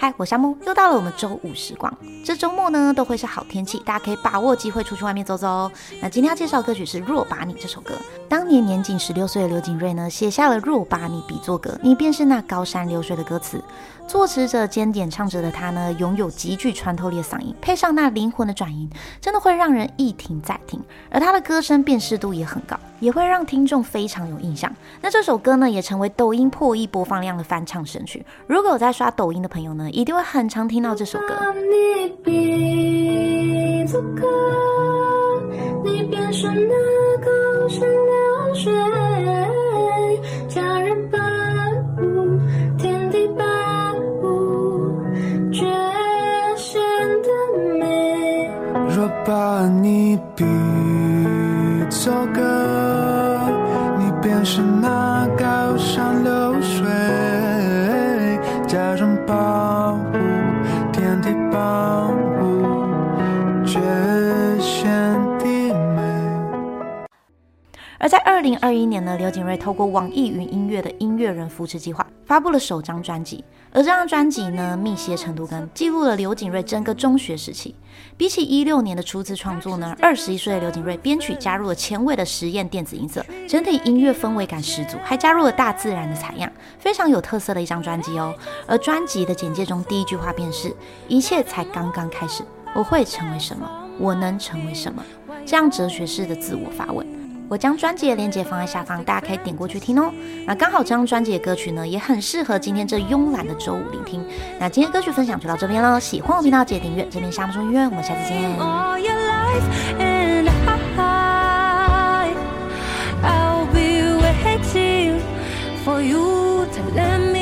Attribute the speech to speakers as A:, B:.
A: 嗨，我夏木，又到了我们周五时光。这周末呢都会是好天气，大家可以把握机会出去外面走走哦。那今天要介绍歌曲是《若把你》这首歌。当年年仅十六岁的刘景瑞呢，写下了《若把你比作歌》，你便是那高山流水的歌词。作词者兼演唱者的他呢，拥有极具穿透力的嗓音，配上那灵魂的转音，真的会让人一听再听。而他的歌声辨识度也很高，也会让听众非常有印象。那这首歌呢，也成为抖音破亿播放量的翻唱神曲。如果有在刷抖音的朋友呢，一定会很常听到这首歌。
B: 你比作歌，你便是那高山流水，家人伴舞，天地伴舞，绝险的美。
C: 若把你比作歌，便是那高山流水，假装
A: 而在二零二一年呢，刘景睿透过网易云音乐的音乐人扶持计划，发布了首张专辑。而这张专辑呢，密歇程度跟记录了刘景睿整个中学时期。比起一六年的初次创作呢，二十一岁的刘景睿编曲加入了前卫的实验电子音色，整体音乐氛围感十足，还加入了大自然的采样，非常有特色的一张专辑哦。而专辑的简介中第一句话便是：“一切才刚刚开始，我会成为什么？我能成为什么？”这样哲学式的自我发问。我将专辑的链接放在下方，大家可以点过去听哦。那刚好这张专辑的歌曲呢，也很适合今天这慵懒的周五聆听。那今天歌曲分享就到这边喽，喜欢我频道记得订阅，这边沙漠中音乐，我们下次见。
B: For you to let me